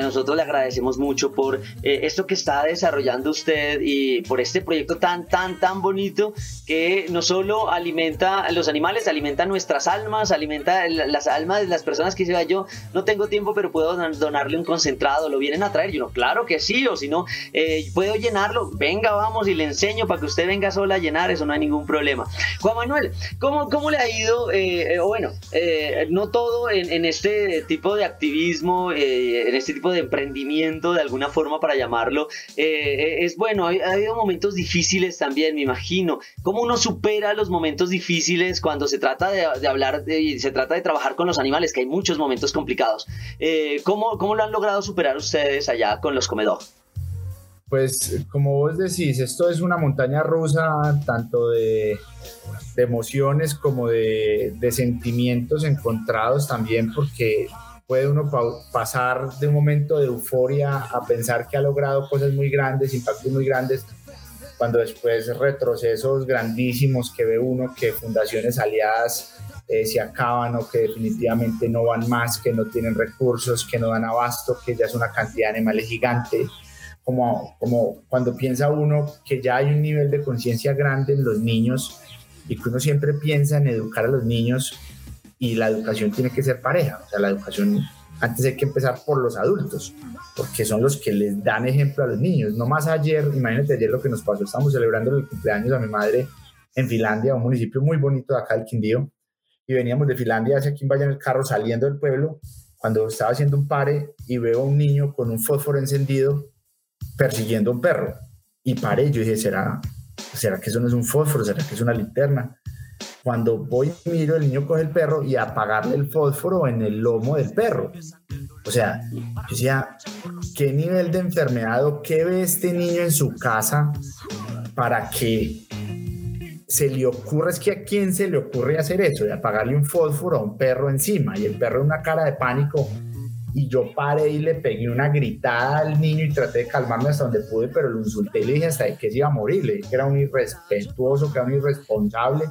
nosotros le agradecemos mucho por esto que está desarrollando usted y por este proyecto tan tan, tan bonito que no solo alimenta a los animales, alimenta nuestras almas, alimenta las almas de las personas que dicen, yo no tengo tiempo, pero puedo donarle un concentrado, lo vienen a traer. Yo no, claro que sí, o si no, eh, puedo llenarlo, venga, vamos y le enseño para que usted venga sola a llenar, eso no hay ningún problema. Juan Manuel, ¿cómo, cómo le ha ido? Eh, eh, bueno, no todo en, este tipo de activismo, en este tipo de emprendimiento, de alguna forma para llamarlo, es bueno, ha, ha habido momentos difíciles también, me imagino. ¿Cómo uno supera los momentos difíciles cuando se trata de, hablar y se trata de trabajar con los animales, que hay muchos momentos complicados? Eh, ¿cómo, ¿Cómo lo han logrado superar ustedes allá con los comedores? Pues como vos decís, esto es una montaña rusa tanto de, emociones como de, de, sentimientos encontrados también porque puede uno pasar de un momento de euforia a pensar que ha logrado cosas muy grandes, impactos muy grandes, cuando después retrocesos grandísimos que ve uno que fundaciones aliadas eh, se acaban o que definitivamente no van más, que no tienen recursos, que no dan abasto, que ya es una cantidad de animales gigante, como, como cuando piensa uno que ya hay un nivel de conciencia grande en los niños y que uno siempre piensa en educar a los niños y la educación tiene que ser pareja, o sea, la educación antes hay que empezar por los adultos, porque son los que les dan ejemplo a los niños. No más ayer, imagínate ayer lo que nos pasó, estamos celebrando el cumpleaños a mi madre en Finlandia, un municipio muy bonito de acá, el Quindío, y veníamos de Finlandia hacia aquí en el carro saliendo del pueblo, cuando estaba haciendo un pare y veo a un niño con un fósforo encendido persiguiendo a un perro. Y paré, yo dije, ¿será, ¿será que eso no es un fósforo? ¿Será que es una linterna? Cuando voy y miro, el niño coge el perro y apagarle el fósforo en el lomo del perro. O sea, yo decía, ¿qué nivel de enfermedad o qué ve este niño en su casa para que se le ocurra? Es que a quién se le ocurre hacer eso, de apagarle un fósforo a un perro encima y el perro una cara de pánico y yo paré y le pegué una gritada al niño y traté de calmarme hasta donde pude, pero lo insulté y le dije hasta que se iba a morir, le dije que era un irrespetuoso, que era un irresponsable,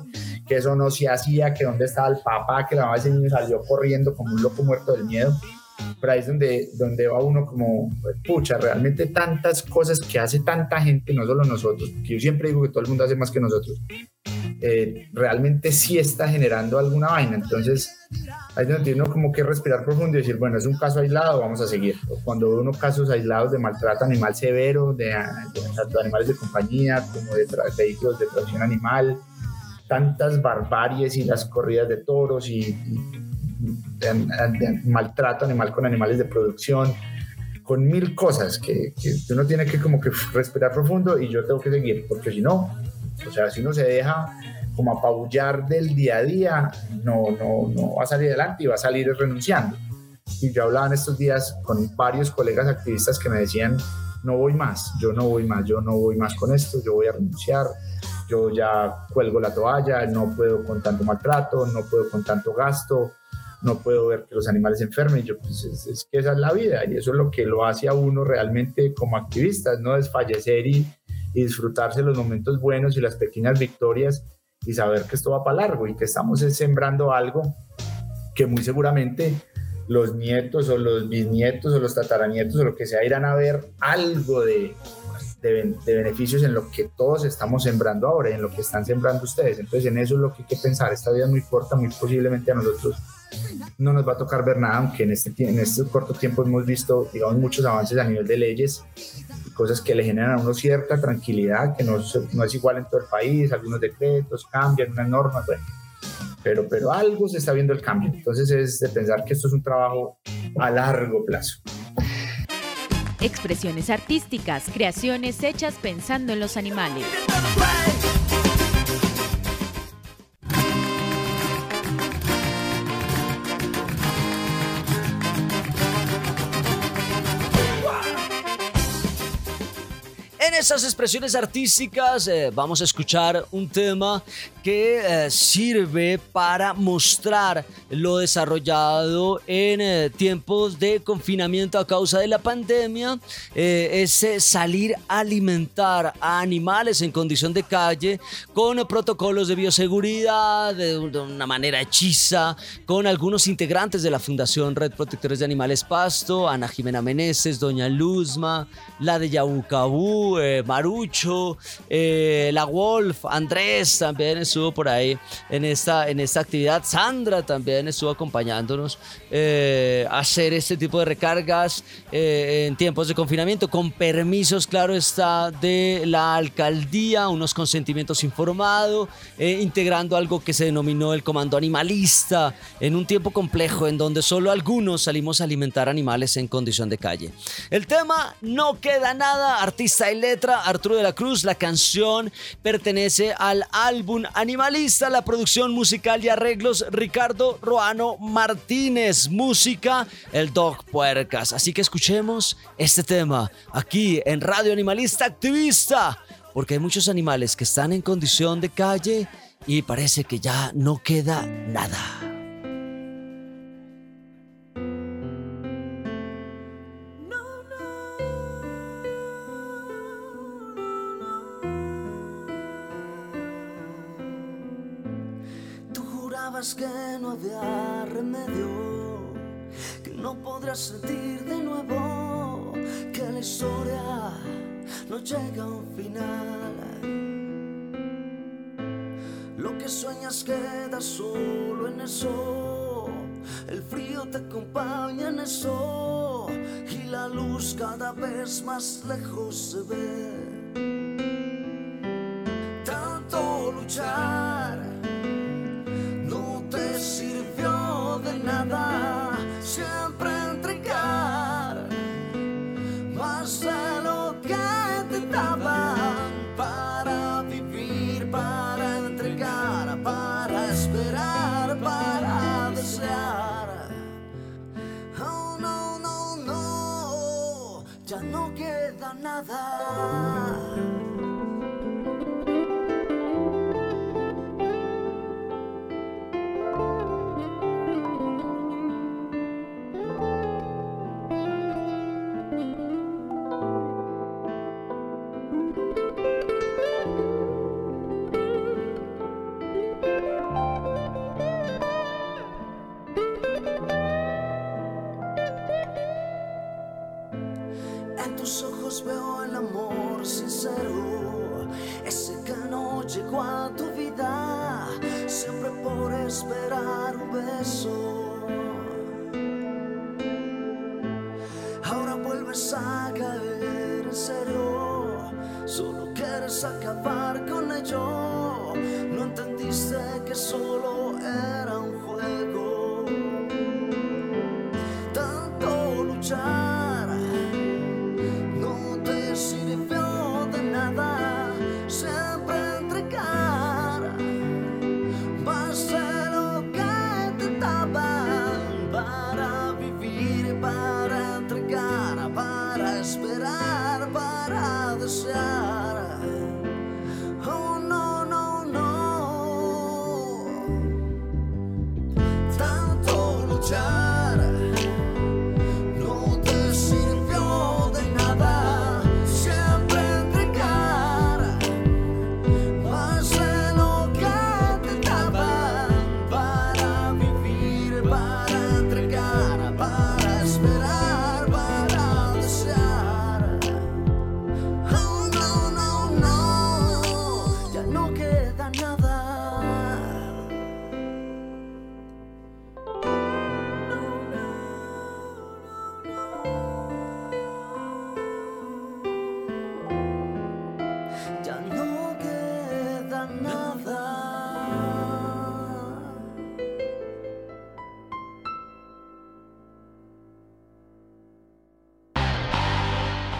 que eso no se hacía, que dónde estaba el papá, que la mamá de ese niño salió corriendo como un loco muerto del miedo. Pero ahí es donde, donde va uno como, pucha, realmente tantas cosas que hace tanta gente, no solo nosotros, porque yo siempre digo que todo el mundo hace más que nosotros, eh, realmente sí está generando alguna vaina. Entonces, ahí donde uno como que respirar profundo y decir, bueno, es un caso aislado, vamos a seguir. Cuando uno casos aislados de maltrato animal severo, de, animales de compañía como de vehículos de tracción animal, tantas barbaries y las corridas de toros y, maltrato animal con animales de producción, con mil cosas que, que, uno tiene que como que respirar profundo y yo tengo que seguir, porque si no, o sea, si uno se deja como apabullar del día a día, no, no, no va a salir adelante y va a salir renunciando. Y yo hablaba en estos días con varios colegas activistas que me decían, no voy más, yo no voy más, yo no voy más con esto, yo voy a renunciar, yo ya cuelgo la toalla, no puedo con tanto maltrato, no puedo con tanto gasto, no puedo ver que los animales se enfermen. Yo, pues es, que esa es la vida y eso es lo que lo hace a uno realmente como activista, no desfallecer y, y disfrutarse los momentos buenos y las pequeñas victorias y saber que esto va para largo y que estamos sembrando algo que muy seguramente los nietos o los bisnietos o los tataranietos o lo que sea irán a ver algo de, de, beneficios en lo que todos estamos sembrando ahora y en lo que están sembrando ustedes. Entonces en eso es lo que hay que pensar. Esta vida es muy corta, muy posiblemente a nosotros no nos va a tocar ver nada, aunque en este, en este corto tiempo hemos visto, digamos, muchos avances a nivel de leyes, cosas que le generan a uno cierta tranquilidad, que no, no es igual en todo el país, algunos decretos cambian, unas normas, bueno, pero, pero algo se está viendo el cambio. Entonces es de pensar que esto es un trabajo a largo plazo. Expresiones artísticas, creaciones hechas pensando en los animales. Esas expresiones artísticas eh, vamos a escuchar un tema que eh, sirve para mostrar lo desarrollado en eh, tiempos de confinamiento a causa de la pandemia, es salir a alimentar a animales en condición de calle con protocolos de bioseguridad, de, una manera hechiza, con algunos integrantes de la Fundación Red Protectores de Animales Pasto, Ana Jimena Meneses, Doña Luzma, la de Yabucabú, Marucho, eh, La Wolf, Andrés también estuvo por ahí en esta, en esta actividad. Sandra también estuvo acompañándonos eh, hacer este tipo de recargas eh, en tiempos de confinamiento, con permisos, claro está, de la alcaldía, unos consentimientos informados, integrando algo que se denominó el comando animalista en un tiempo complejo en donde solo algunos salimos a alimentar animales en condición de calle. El tema no queda nada, artista y letra Arturo de la Cruz. La canción pertenece al álbum Animalista, la producción musical y arreglos Ricardo Roano Martínez. Música, el Dog Puercas. Así que escuchemos este tema aquí en Radio Animalista Activista, porque hay muchos animales que están en condición de calle y parece que ya no queda nada. que no había remedio, no podrás sentir de nuevo, que la historia no llega a un final. Lo que sueñas queda solo en eso, el frío te acompaña en eso y la luz cada vez más lejos se ve. Tanto luchar queda En tus ojos veo el amor sincero, ese que no llegó a tu vida, siempre por esperar un beso. Ahora vuelves a caer en serio, solo quieres acabar.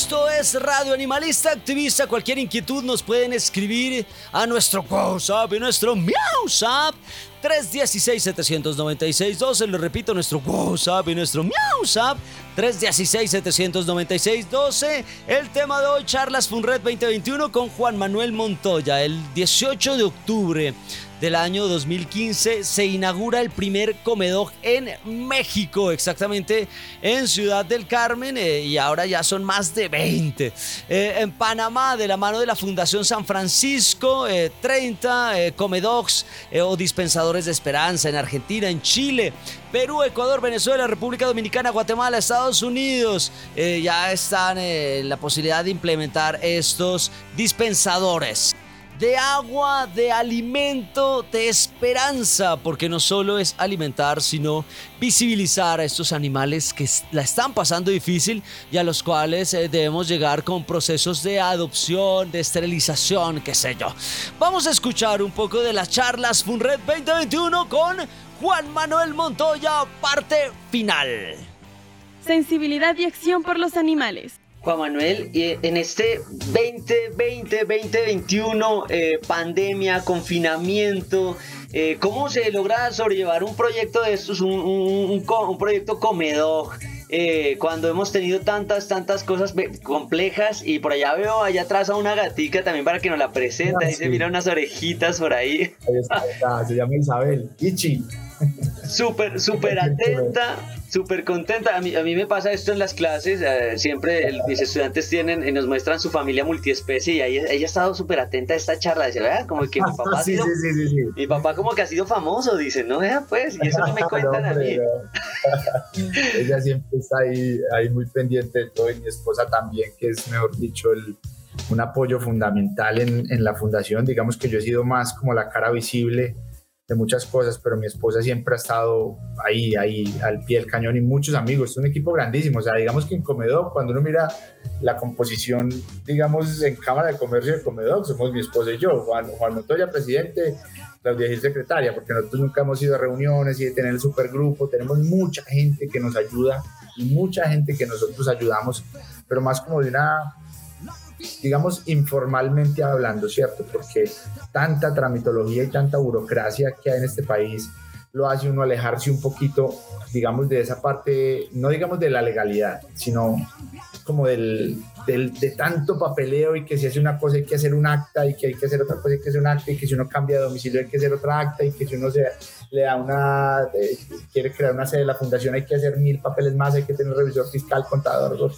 Esto es Radio Animalista Activista. Cualquier inquietud nos pueden escribir a nuestro WhatsApp y nuestro MiauSap 316-796-12. Lo repito, nuestro WhatsApp y nuestro MiauSap 316-796-12. El tema de hoy, charlas Funred 2021 con Juan Manuel Montoya. El 18 de octubre del año 2015 se inaugura el primer comedor en México, exactamente en Ciudad del Carmen, eh, y ahora ya son más de 20. Eh, en Panamá, de la mano de la Fundación San Francisco, 30 eh, comedocs o dispensadores de esperanza en Argentina, en Chile. Perú, Ecuador, Venezuela, República Dominicana, Guatemala, Estados Unidos, ya están en la posibilidad de implementar estos dispensadores de agua, de alimento, de esperanza, porque no solo es alimentar, sino visibilizar a estos animales que la están pasando difícil y a los cuales eh, debemos llegar con procesos de adopción, de esterilización, qué sé yo. Vamos a escuchar un poco de las charlas Funred 2021 con Juan Manuel Montoya, parte final. Sensibilidad y acción por los animales. Juan Manuel, en este 2020, 2021, eh, pandemia, confinamiento, eh, ¿cómo se logra sobrellevar un proyecto de estos, un, un, proyecto comedor? Eh, cuando hemos tenido tantas, tantas cosas complejas y por allá veo allá atrás a una gatica también para que nos la presente, ahí se mira unas orejitas por ahí. Ahí está, se llama Isabel, Ichi. Súper, súper atenta, súper contenta. A mí, a mí me pasa esto en las clases. Eh, siempre mis estudiantes tienen y nos muestran su familia multiespecie y ella, ella ha estado súper atenta a esta charla. Dice, ¿verdad? Como que mi papá, sí, sí, sí, mi papá como que ha sido famoso, dice, no, vea pues, y eso no me cuentan a mí. ella siempre está ahí, ahí muy pendiente de todo y mi esposa también, que es, mejor dicho, el, un apoyo fundamental en, en la fundación. Digamos que yo he sido más como la cara visible de muchas cosas, pero mi esposa siempre ha estado ahí, ahí al pie del cañón y muchos amigos. Es un equipo grandísimo. O sea, digamos que en Comedor, cuando uno mira la composición, digamos, en Cámara de Comercio de Comedor, somos mi esposa y yo, Juan, Juan Montoya, presidente, Claudia Gil, secretaria, porque nosotros nunca hemos ido a reuniones y de tener el supergrupo. Tenemos mucha gente que nos ayuda y mucha gente que nosotros ayudamos, pero más como de una digamos, informalmente hablando, ¿cierto? Porque tanta tramitología y tanta burocracia que hay en este país lo hace uno alejarse un poquito, digamos, de esa parte, no digamos de la legalidad, sino como del, de tanto papeleo y que si hace una cosa hay que hacer un acta y que hay que hacer otra cosa hay que hacer un acta y que si uno cambia de domicilio hay que hacer otra acta y que si uno se, le da una, eh, quiere crear una sede de la fundación hay que hacer mil papeles más, hay que tener revisor fiscal, contador,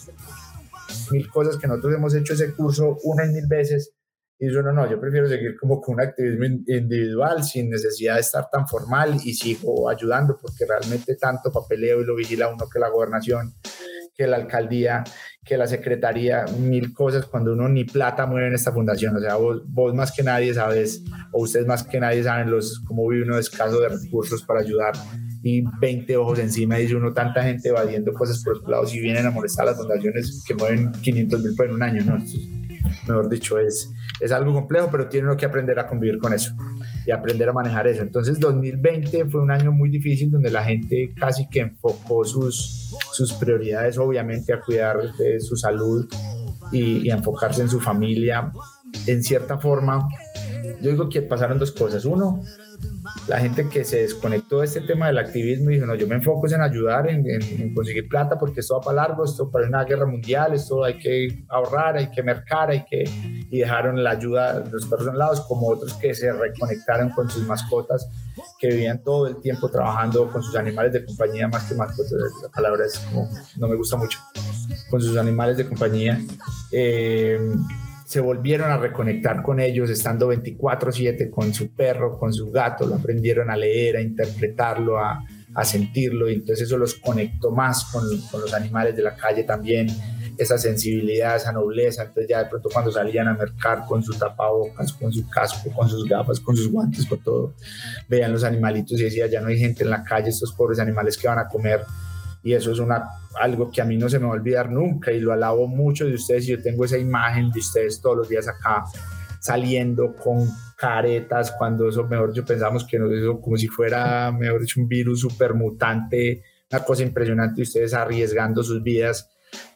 mil cosas que nosotros hemos hecho ese curso una y mil veces. Y yo no, no, yo prefiero seguir como con un activismo individual sin necesidad de estar tan formal y sigo ayudando porque realmente tanto papeleo y lo vigila uno que la gobernación, que la alcaldía, que la secretaría, mil cosas cuando uno ni plata mueve en esta fundación. O sea, vos, vos más que nadie sabes, o ustedes más que nadie saben los, cómo vive uno escaso de recursos para ayudar y 20 ojos encima, dice uno, tanta gente evadiendo cosas por otro lados y vienen a molestar a las fundaciones que mueven 500 mil en un año, ¿no? mejor dicho, es, es algo complejo, pero tiene uno que aprender a convivir con eso y aprender a manejar eso. Entonces, 2020 fue un año muy difícil donde la gente casi que enfocó sus, sus prioridades, obviamente, a cuidar de su salud y, y enfocarse en su familia. En cierta forma, yo digo que pasaron dos cosas. Uno, la gente que se desconectó de este tema del activismo y dijo, no, yo me enfoco en ayudar, en, conseguir plata, porque esto va para largo, esto para una guerra mundial, esto hay que ahorrar, hay que mercar, hay que... Y dejaron la ayuda de los perros lados, como otros que se reconectaron con sus mascotas, que vivían todo el tiempo trabajando con sus animales de compañía, más que mascotas, la palabra es como, no me gusta mucho, con sus animales de compañía. Eh, se volvieron a reconectar con ellos estando 24/7 con su perro, con su gato, lo aprendieron a leer, a interpretarlo, a, a sentirlo y entonces eso los conectó más con, con, los animales de la calle también. esa sensibilidad, esa nobleza. Entonces ya de pronto cuando salían a mercar con su tapabocas, con su casco, con sus gafas, con sus guantes, con todo, veían los animalitos y decía, ya no hay gente en la calle, estos pobres animales que van a comer. Y eso es una, algo que a mí no se me va a olvidar nunca y lo alabo mucho de ustedes. Yo tengo esa imagen de ustedes todos los días acá saliendo con caretas, cuando eso, mejor yo pensamos que nos hizo como si fuera, mejor dicho, un virus super mutante, una cosa impresionante, y ustedes arriesgando sus vidas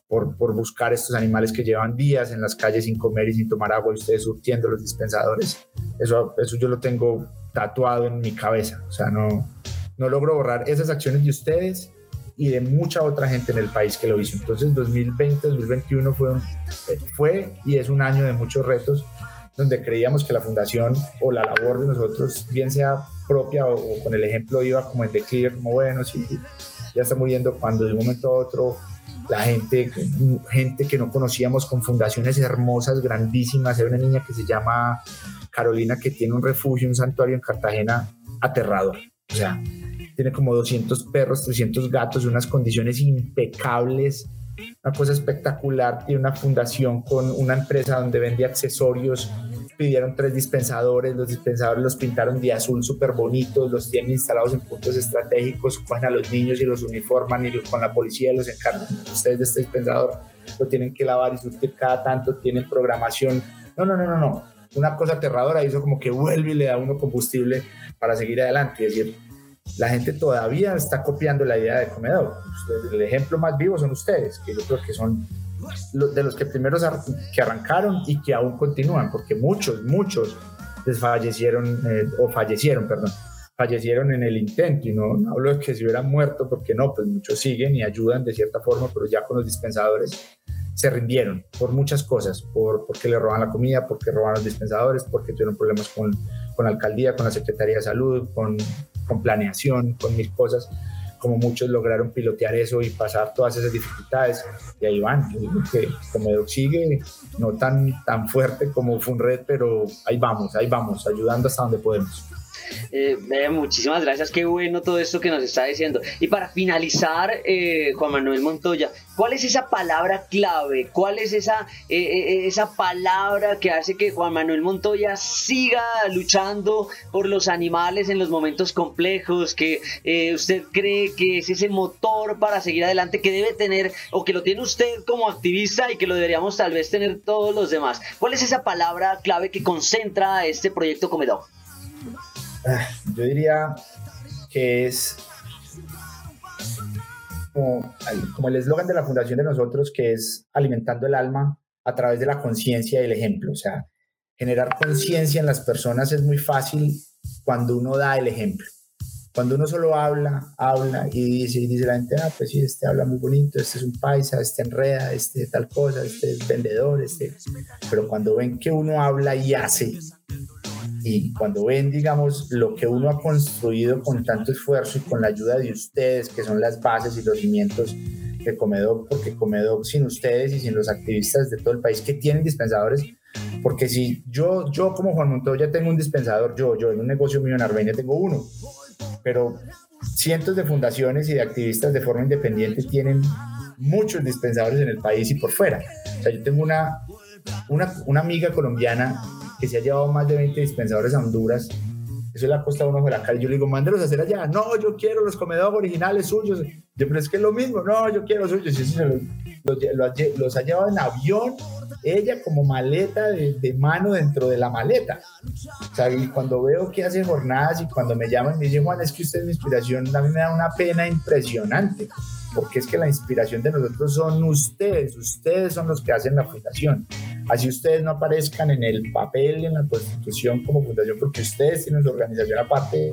por, por, buscar estos animales que llevan días en las calles sin comer y sin tomar agua, y ustedes surtiendo los dispensadores. Eso, eso yo lo tengo tatuado en mi cabeza, o sea, no, no logro borrar esas acciones de ustedes y de mucha otra gente en el país que lo hizo. Entonces 2020, 2021 fue, fue y es un año de muchos retos donde creíamos que la fundación o la labor de nosotros, bien sea propia o, con el ejemplo, iba como en declive, como bueno, sí, ya está muriendo cuando de un momento a otro la gente, gente que no conocíamos con fundaciones hermosas, grandísimas, hay una niña que se llama Carolina que tiene un refugio, un santuario en Cartagena aterrador, o sea, tiene como 200 perros, 300 gatos, unas condiciones impecables, una cosa espectacular, tiene una fundación con una empresa donde vende accesorios, pidieron tres dispensadores, los dispensadores los pintaron de azul súper bonitos, los tienen instalados en puntos estratégicos, cogen a los niños y los uniforman y con la policía los encargan. Ustedes de este dispensador, lo tienen que lavar y surtir cada tanto, tienen programación, no, no, no, no, no, una cosa aterradora, eso como que vuelve y le da uno combustible para seguir adelante, es decir, la gente todavía está copiando la idea de comedor. El ejemplo más vivo son ustedes, que yo creo que son de los que primeros que arrancaron y que aún continúan, porque muchos, muchos desfallecieron eh, o fallecieron, perdón, fallecieron en el intento y no, hablo de que se hubieran muerto porque no, pues muchos siguen y ayudan de cierta forma, pero ya con los dispensadores se rindieron por muchas cosas, por, porque le roban la comida, porque roban los dispensadores, porque tuvieron problemas con, con la alcaldía, con la Secretaría de Salud, con, con planeación, con mil cosas como muchos lograron pilotear eso y pasar todas esas dificultades. Y ahí van, que Comedor sigue, no tan, tan fuerte como Funred, pero ahí vamos, ahí vamos, ayudando hasta donde podemos. Eh, muchísimas gracias, qué bueno todo esto que nos está diciendo. Y para finalizar, eh, Juan Manuel Montoya, ¿cuál es esa palabra clave? ¿Cuál es esa, eh, eh, esa palabra que hace que Juan Manuel Montoya siga luchando por los animales en los momentos complejos? Que usted cree que es ese motor para seguir adelante que debe tener o que lo tiene usted como activista y que lo deberíamos tal vez tener todos los demás. ¿Cuál es esa palabra clave que concentra este proyecto Comedor? Yo diría que es como, el eslogan de la fundación de nosotros, que es alimentando el alma a través de la conciencia y el ejemplo. O sea, generar conciencia en las personas es muy fácil cuando uno da el ejemplo. Cuando uno solo habla, habla y dice, y dice la gente, ah, pues sí, este habla muy bonito, este es un paisa, este enreda, este tal cosa, este es vendedor, este... Pero cuando ven que uno habla y hace, y cuando ven, digamos, lo que uno ha construido con tanto esfuerzo y con la ayuda de ustedes, que son las bases y los cimientos de Comedoc, porque Comedoc sin ustedes y sin los activistas de todo el país que tienen dispensadores, porque si yo, yo como Juan Montoya tengo un dispensador, yo, yo en un negocio mío en Arbeña tengo uno, pero cientos de fundaciones y de activistas de forma independiente tienen muchos dispensadores en el país y por fuera. O sea, yo tengo una, una, una amiga colombiana que se ha llevado más de 20 dispensadores a Honduras. Eso le ha costado uno de la calle. Yo le digo, mándelos a hacer allá. No, yo quiero los comedores originales suyos. Yo, pero es que es lo mismo. No, yo quiero los suyos. los, los, ha llevado en avión, ella como maleta de, de, mano dentro de la maleta. O sea, y cuando veo que hace jornadas y cuando me llaman me dicen, Juan, es que usted es mi inspiración, a mí me da una pena impresionante porque es que la inspiración de nosotros son ustedes, ustedes son los que hacen la fundación. Así ustedes no aparezcan en el papel, en la constitución como fundación, porque ustedes tienen su organización aparte.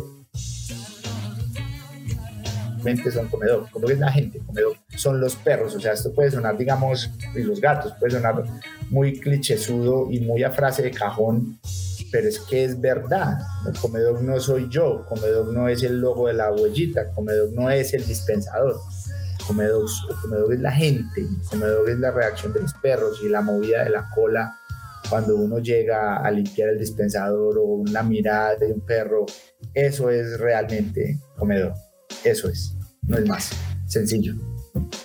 Son comedor, como es la gente, comedor son los perros, o sea, esto puede sonar, digamos, y los gatos, puede sonar muy clichésudo y muy a frase de cajón, pero es que es verdad. El comedor no soy yo, comedor no es el logo de la huellita, comedor no es el dispensador comedor, comedor es la gente, comedor es la reacción de los perros y la movida de la cola cuando uno llega a limpiar el dispensador o una mirada de un perro, eso es realmente comedor, eso es, no es más, sencillo.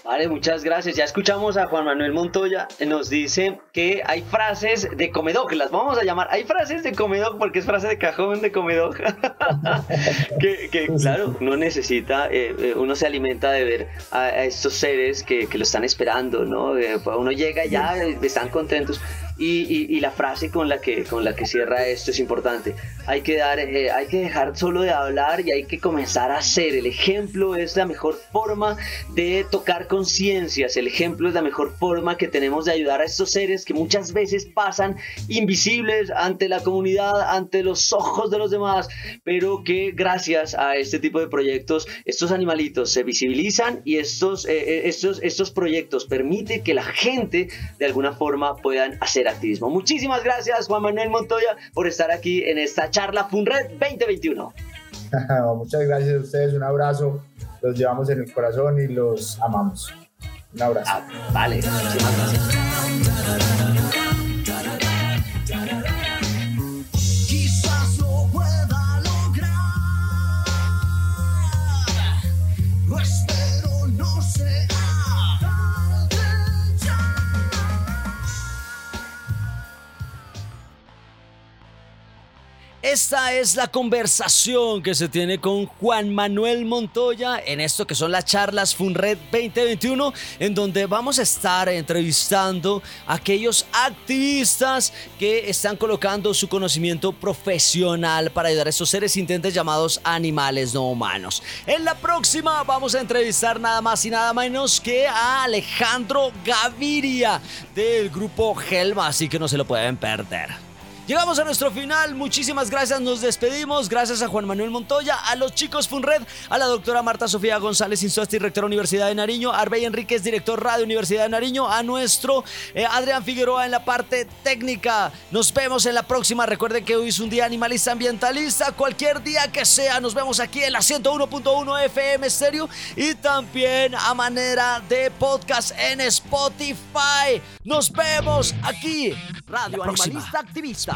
Vale, muchas gracias. Ya escuchamos a Juan Manuel Montoya. Nos dice que hay frases de comedor, las vamos a llamar. Hay frases de comedor porque es frase de cajón de comedor. que, claro, uno necesita, eh, eh, uno se alimenta de ver a, estos seres que, lo están esperando, ¿no? Eh, uno llega ya, están contentos. Y, la frase con la, que, con la que cierra esto es importante. Hay que, dar, eh, hay que dejar solo de hablar y hay que comenzar a hacer. El ejemplo es la mejor forma de tocar conciencias. El ejemplo es la mejor forma que tenemos de ayudar a estos seres que muchas veces pasan invisibles ante la comunidad, ante los ojos de los demás, pero que gracias a este tipo de proyectos, estos animalitos se visibilizan y estos, eh, eh, estos, estos proyectos permiten que la gente de alguna forma puedan hacer activismo. Muchísimas gracias Juan Manuel Montoya por estar aquí en esta charla FUNRED 2021. Muchas gracias a ustedes, un abrazo, los llevamos en el corazón y los amamos. Un abrazo. Ah, vale, muchísimas gracias. Esta es la conversación que se tiene con Juan Manuel Montoya en esto que son las charlas FUNRED 2021, en donde vamos a estar entrevistando a aquellos activistas que están colocando su conocimiento profesional para ayudar a estos seres sintientes llamados animales no humanos. En la próxima vamos a entrevistar nada más y nada menos que a Alejandro Gaviria del grupo Helma, así que no se lo pueden perder. Llegamos a nuestro final. Muchísimas gracias. Nos despedimos. Gracias a Juan Manuel Montoya, a los chicos Funred, a la doctora Marta Sofía González Insuasti, rectora Universidad de Nariño, Arbey Enríquez, director Radio Universidad de Nariño, a nuestro eh, Adrián Figueroa en la parte técnica. Nos vemos en la próxima. Recuerden que hoy es un día animalista ambientalista. Cualquier día que sea, nos vemos aquí en la 101.1 FM Stereo y también a manera de podcast en Spotify. Nos vemos aquí, Radio Animalista Activista.